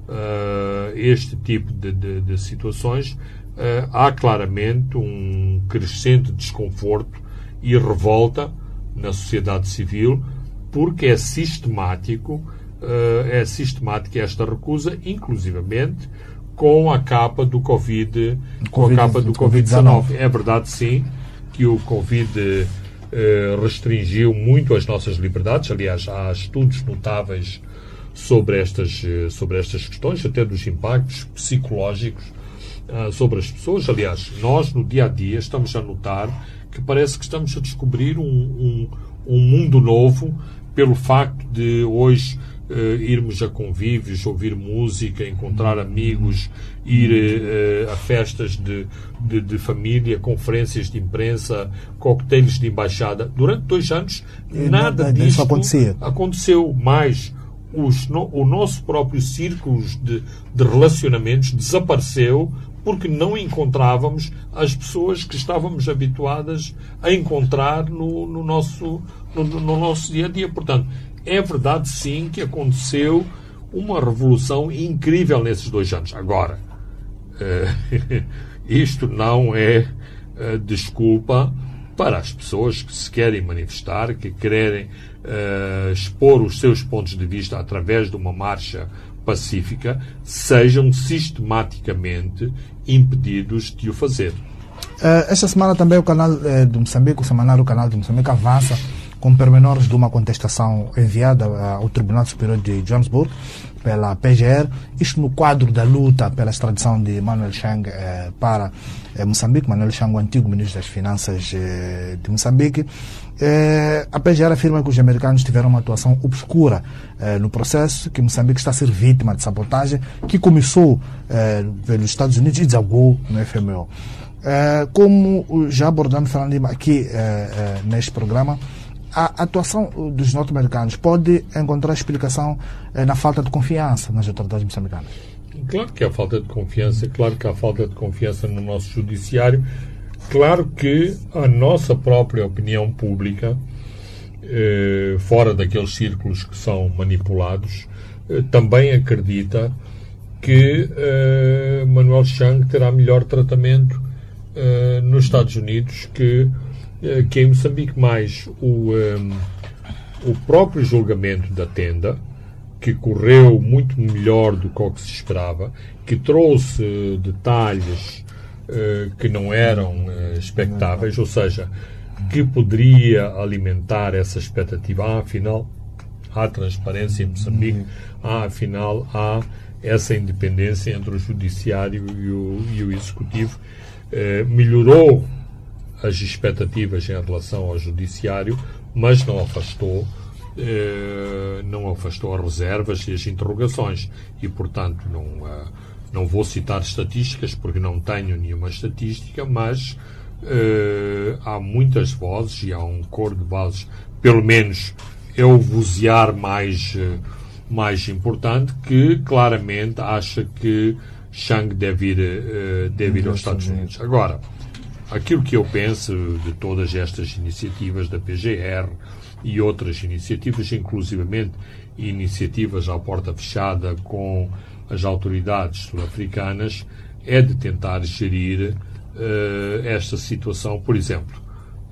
uh, este tipo de, de, de situações, uh, há claramente um crescente desconforto e revolta na sociedade civil porque é sistemático uh, é sistemática esta recusa, inclusivamente com a capa do Covid, com a capa do Covid-19. é verdade, sim, que o Covid restringiu muito as nossas liberdades. Aliás, há estudos notáveis sobre estas, eh, sobre estas questões, até dos impactos psicológicos uh, sobre as pessoas. Aliás, nós no dia a dia estamos a notar que parece que estamos a descobrir um, um, um mundo novo pelo facto de hoje uh, irmos a convívios, ouvir música, encontrar amigos, ir uh, a festas de, de, de, família, conferências de imprensa, coquetéis de embaixada. Durante dois anos, nada disso acontecia. aconteceu mais os, no, o nosso próprio círculo de, de relacionamentos desapareceu porque não encontrávamos as pessoas que estávamos habituadas a encontrar no, no, nosso, no, no, nosso dia a dia. Portanto, é verdade sim que aconteceu uma revolução incrível nesses dois anos. Agora, uh, isto não é uh, desculpa para as pessoas que se querem manifestar, que querem uh, expor os seus pontos de vista através de uma marcha pacífica, sejam sistematicamente impedidos de o fazer. Esta semana também o canal do Moçambique, o semanário Canal do Moçambique, avança com pormenores de uma contestação enviada ao Tribunal Superior de Johannesburg pela PGR, isto no quadro da luta pela extradição de Manuel Chang eh, para eh, Moçambique, Manuel Chang, o antigo ministro das Finanças eh, de Moçambique. Eh, a PGR afirma que os americanos tiveram uma atuação obscura eh, no processo, que Moçambique está a ser vítima de sabotagem, que começou eh, pelos Estados Unidos e desagou no FMO. como já abordamos falando aqui neste programa, a atuação dos norte-americanos pode encontrar explicação eh, na falta de confiança nas autoridades moçambicanas? Claro que há falta de confiança, claro que há falta de confiança no nosso judiciário, claro que a nossa própria opinião pública, eh, fora daqueles círculos que são manipulados, eh, também acredita que Manuel Chang terá melhor tratamento nos Estados Unidos que que em Moçambique mais o, um, ehm, o próprio julgamento da tenda, que correu muito melhor do que o que se esperava, que trouxe detalhes uh, que não eram uh, expectáveis, ou seja, que poderia alimentar essa expectativa. Ah, afinal, há transparência em Moçambique, ah, afinal, há essa independência entre o judiciário e o, e o executivo. Uh, melhorou as expectativas em relação ao judiciário, mas não afastou eh, não afastou as reservas e as interrogações e portanto não eh, não vou citar estatísticas porque não tenho nenhuma estatística, mas eh, há muitas vozes e há um cor de vozes, pelo menos é o vozear mais mais importante que claramente acha que Chang deve ir, deve ir aos Estados Unidos. Agora, aquilo que eu penso de todas estas iniciativas da PGR e outras iniciativas, inclusivamente iniciativas à porta fechada com as autoridades sul-africanas, é de tentar gerir uh, esta situação. Por exemplo,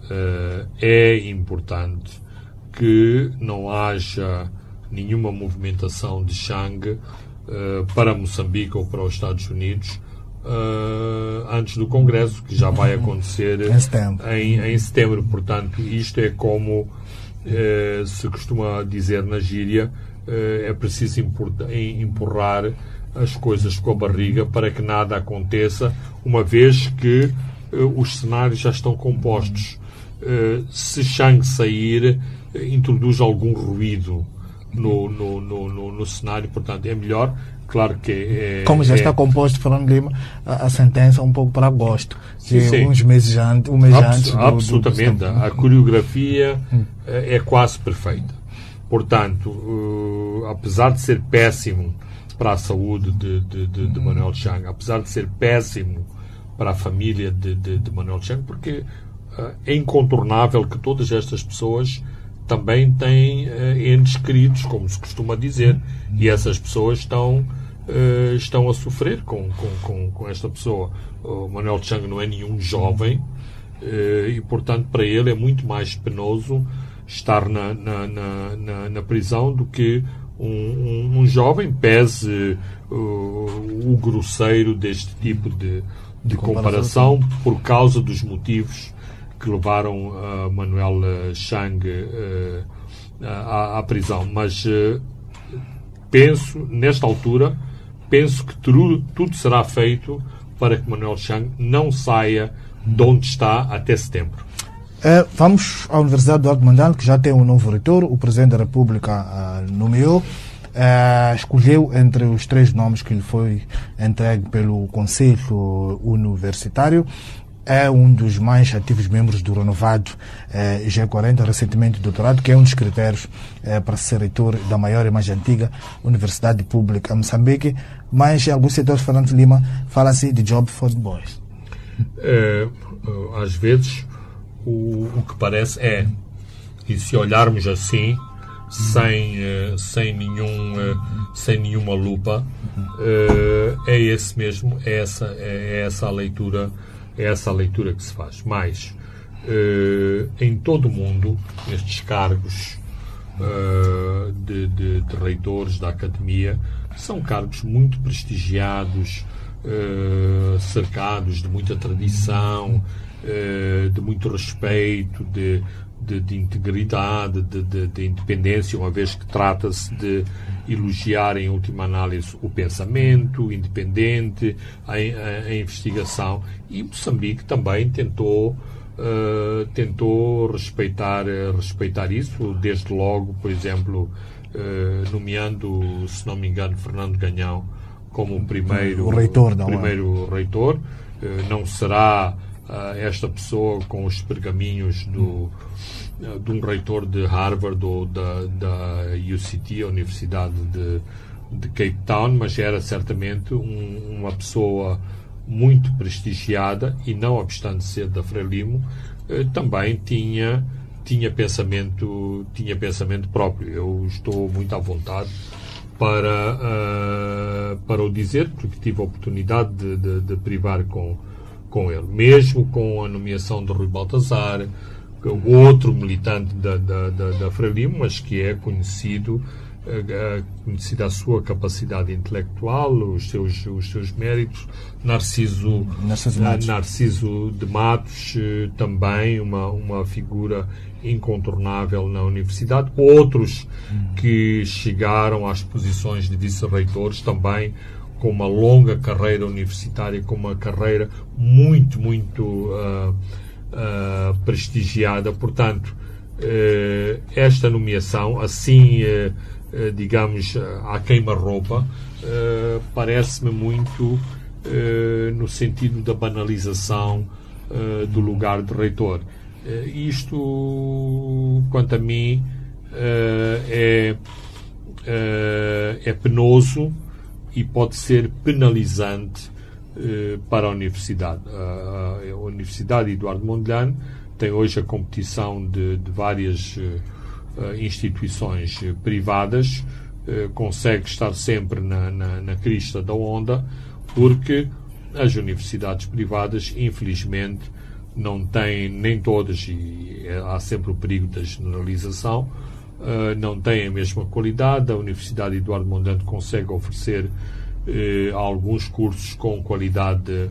uh, é importante que não haja nenhuma movimentação de Shang uh, para Moçambique ou para os Estados Unidos uh, antes do Congresso, que já vai acontecer em setembro. Em, em setembro. Portanto, isto é como uh, se costuma dizer na gíria, uh, é preciso empurrar as coisas com a barriga para que nada aconteça, uma vez que os cenários já estão compostos. se Chang sair, introduz algum ruído no, no, no, no cenário, portanto, é melhor Claro que. É, Como já é, está composto, Fernando Lima, a, a, sentença um pouco para agosto, sim, sim. uns meses antes, um mês Abs antes. Do, absolutamente. Do, do a coreografia hum. é, é, quase perfeita. Portanto, uh, apesar de ser péssimo para a saúde de, de, de, de Manuel Chang, apesar de ser péssimo para a família de, de, de Manuel Chang, porque uh, é incontornável que todas estas pessoas também tem uh, entes queridos, como se costuma dizer, e essas pessoas estão, uh, estão a sofrer com, com, com, com, esta pessoa. O Manuel Chang não é nenhum jovem uh, e, portanto, para ele é muito mais penoso estar na, na, na, na, na prisão do que um, um, um jovem, pese o grosseiro deste tipo de, de comparação por causa dos motivos que levaram uh, Manuel Chang uh, à, à, prisão. Mas uh, penso, nesta altura, penso que tudo, tudo será feito para que Manuel Chang não saia de onde está até setembro. Uh, vamos à Universidade do Alto Mandal, que já tem um novo reitor. O Presidente da República uh, nomeou, uh, escolheu entre os três nomes que lhe foi entregue pelo Conselho Universitário é um dos mais ativos membros do renovado eh, G40, recentemente doutorado, que é um dos critérios eh, para ser reitor da maior e mais antiga Universidade Pública Moçambique. Mas em alguns setores, Fernando Lima fala-se de job for the boys. É, às vezes, o, o que parece é, e se olharmos assim, sem, uh, sem, nenhum, sem nenhuma lupa, uh, é esse mesmo, é essa, é essa a leitura é essa a leitura que se faz. Mas, uh, em todo o mundo, estes cargos uh, de, de, de, reitores da academia são cargos muito prestigiados, uh, cercados de muita tradição, de muito respeito, de, de, de integridade, de, de, de, independência, uma vez que trata-se de elogiar, em última análise, o pensamento independente, a, a, a investigação. E Moçambique também tentou. Uh, tentou respeitar, respeitar isso, desde logo, por exemplo, uh, nomeando, se não me engano, Fernando Ganhão como o primeiro o reitor. Não primeiro é? reitor. Uh, não será esta pessoa com os pergaminhos do, de um reitor de Harvard ou da, da UCT, a Universidade de, de Cape Town, mas era certamente um, uma pessoa muito prestigiada e não obstante ser da Frelimo, eh, também tinha tinha pensamento tinha pensamento próprio. Eu estou muito à vontade para uh, para o dizer porque tive a oportunidade de, de, de privar com com ele. Mesmo com a nomeação de Rui Baltazar, outro militante da, da, da, da Frelimo, mas que é conhecido eh, eh, conhecida a sua capacidade intelectual, os seus, os seus méritos. Narciso, Narciso, eh, Matos. Narciso de Matos, também uma, uma figura incontornável na universidade. Outros que chegaram às posições de vice-reitores também com uma longa carreira universitária, com uma carreira muito, muito uh, uh, prestigiada. Portanto, uh, esta nomeação, assim, digamos, à queima-roupa, parece-me muito no sentido da banalização do lugar de reitor. isto, quanto a mim, é, é penoso e pode ser penalizante para a Universidade. A, Universidade Eduardo Mondlane tem hoje a competição de, de várias eh, instituições privadas, eh, consegue estar sempre na, na, na crista da onda, porque as universidades privadas, infelizmente, não têm, nem todas, e há sempre o perigo da generalização, não têm a mesma qualidade. A Universidade Eduardo Mondlane consegue oferecer uh, alguns cursos com qualidade,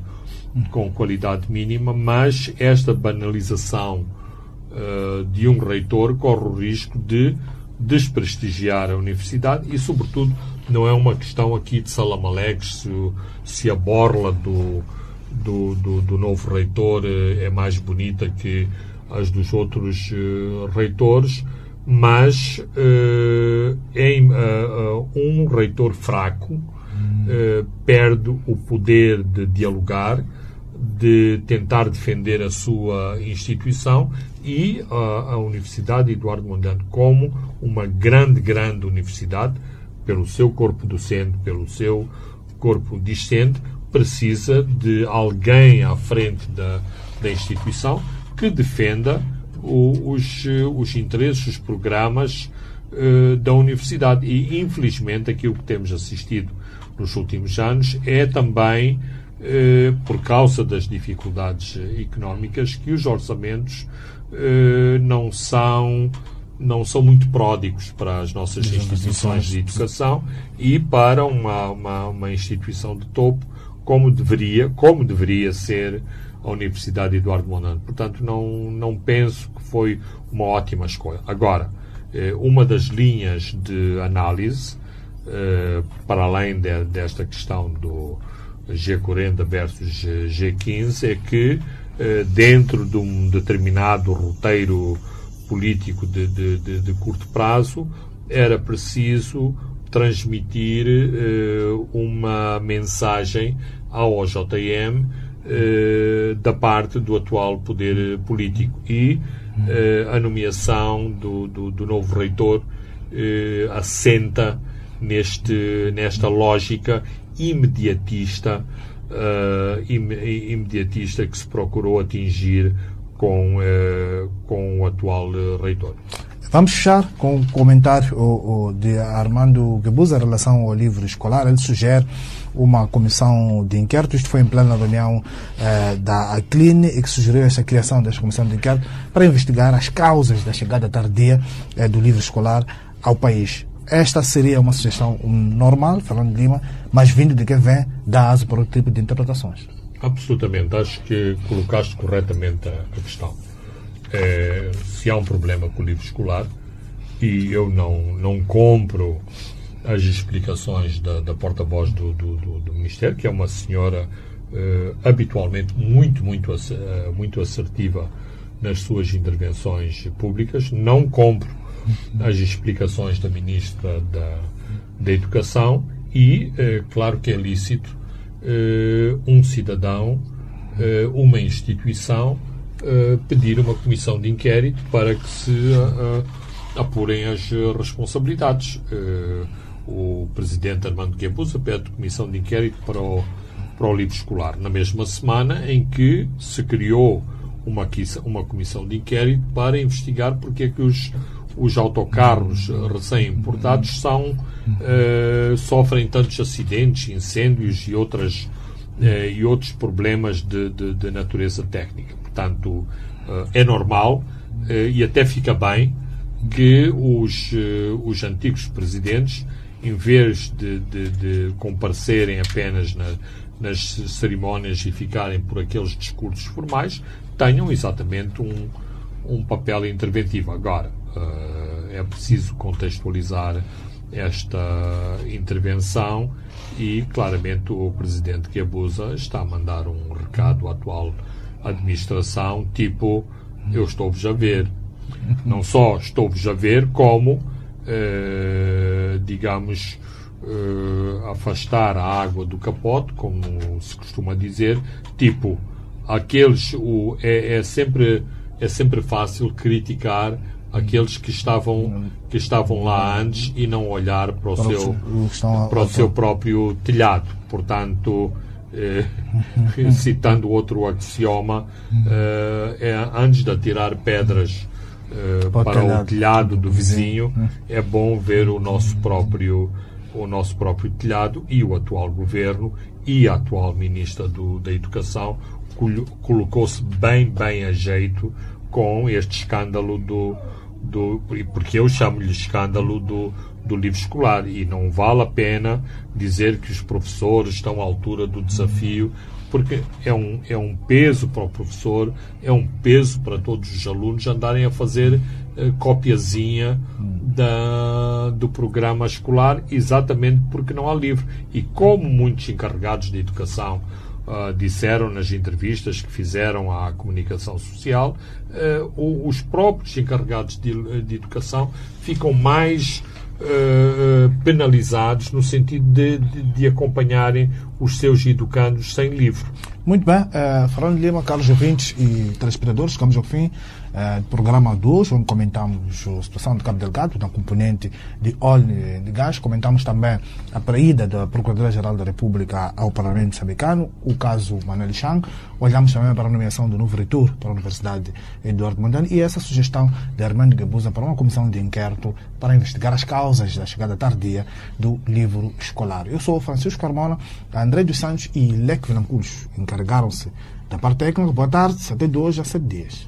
com qualidade mínima, mas esta banalização uh, de um reitor corre o risco de desprestigiar a universidade e, sobretudo, não é uma questão aqui de Salamalex se, se a borla do, do, do, do, novo reitor é mais bonita que as dos outros uh, reitores mas em uh, um reitor fraco uh, perde o poder de dialogar, de tentar defender a sua instituição e a, a Universidade Eduardo Mondlane, como uma grande, grande universidade, pelo seu corpo docente, pelo seu corpo discente, precisa de alguém à frente da, da instituição que defenda o, os, os interesses, os programas uh, da universidade. E, infelizmente, aquilo que temos assistido nos últimos anos é também, uh, por causa das dificuldades económicas, que os orçamentos uh, não são não são muito pródigos para as nossas instituições de educação e para uma, uma, uma instituição de topo como deveria, como deveria ser a Universidade Eduardo Mondlane. Portanto, não, não penso que foi uma ótima escolha. Agora, eh, uma das linhas de análise, eh, para além de, desta questão do G40 versus G15, é que eh, dentro de um determinado roteiro político de, de, de, de curto prazo, era preciso transmitir uma mensagem ao OJM eh, da parte do atual poder político e eh, a nomeação do, do, do novo reitor eh, assenta neste, nesta lógica imediatista, im, imediatista que se procurou atingir com, com o atual reitor. Vamos fechar com um comentário de Armando Gebuza em relação ao livro escolar. Ele sugere uma comissão de inquérito. Isto foi em plena reunião eh, da Acline e que sugeriu esta criação desta comissão de inquérito para investigar as causas da chegada tardia eh, do livro escolar ao país. Esta seria uma sugestão normal, falando de Lima, mas vindo de quem vem dá asa para outro tipo de interpretações. Absolutamente. Acho que colocaste corretamente a, questão é, se há um problema com o livro escolar e eu não, não compro as explicações da, da porta-voz do, do, do, do, Ministério, que é uma senhora uh, habitualmente muito, muito, uh, muito assertiva nas suas intervenções públicas. Não compro as explicações da Ministra da, da Educação e, uh, claro que é lícito um cidadão, uma instituição, pedir uma comissão de inquérito para que se apurem as responsabilidades. o presidente Armando Guebuza pede comissão de inquérito para o, para o livro escolar, na mesma semana em que se criou uma, uma comissão de inquérito para investigar porque é que os, os autocarros recém-importados são, uh, sofrem tantos acidentes, incêndios e, outras, uh, e outros problemas de, de, de natureza técnica. Portanto, eh, é normal eh, e até fica bem que os, eh, os antigos presidentes, em vez de, de, de comparecerem apenas na, nas cerimónias e ficarem por aqueles discursos formais, tenham exatamente um, um papel interventivo. Agora, é preciso contextualizar esta intervenção e, claramente, o presidente que abusa está a mandar um recado à atual administração, tipo, eu estou-vos a ver. Não só estou-vos a ver, como, eh, digamos, eh, afastar a água do capote, como se costuma dizer, tipo, aqueles, o, é, é, sempre, é sempre fácil criticar aqueles que estavam, que estavam lá antes e não olhar para o, para seu, para o seu próprio telhado. Portanto, eh, citando outro axioma, eh, é antes de atirar pedras eh, para o telhado do vizinho, é bom ver o nosso próprio o nosso próprio telhado e o atual governo e a atual ministra do, da Educação colocou-se bem, bem a jeito com este escândalo do, do porque eu chamo-lhe escândalo do, do livro escolar e não vale a pena dizer que os professores estão à altura do desafio, porque é um, é um peso para o professor, é um peso para todos os alunos andarem a fazer uh, copiazinha da, do programa escolar, exatamente porque não há livro. E como muitos encarregados de educação Uh, disseram nas entrevistas que fizeram à comunicação social, uh, os próprios encarregados de, de, educação ficam mais uh, penalizados no sentido de, de, de, acompanharem os seus educandos sem livro. Muito bem, uh, Fernando Lima, Carlos ouvintes e telespectadores, chegamos ao fim uh, do programa 2, onde comentamos a situação de Cabo Delgado, na componente de óleo de gás. Comentamos também a paraída da Procuradora-Geral da República ao Parlamento moçambicano, o caso Manuel Chang. Olhamos também para a nomeação do novo reitor para a Universidade Eduardo Mondlane e essa sugestão de Armando Gabuza para uma comissão de inquérito para investigar as causas da chegada tardia do livro escolar. Eu sou Francisco Carmona, André dos Santos e Leque Vilanculos encarregaram-se da parte técnica. Boa tarde, até de hoje a sete dias.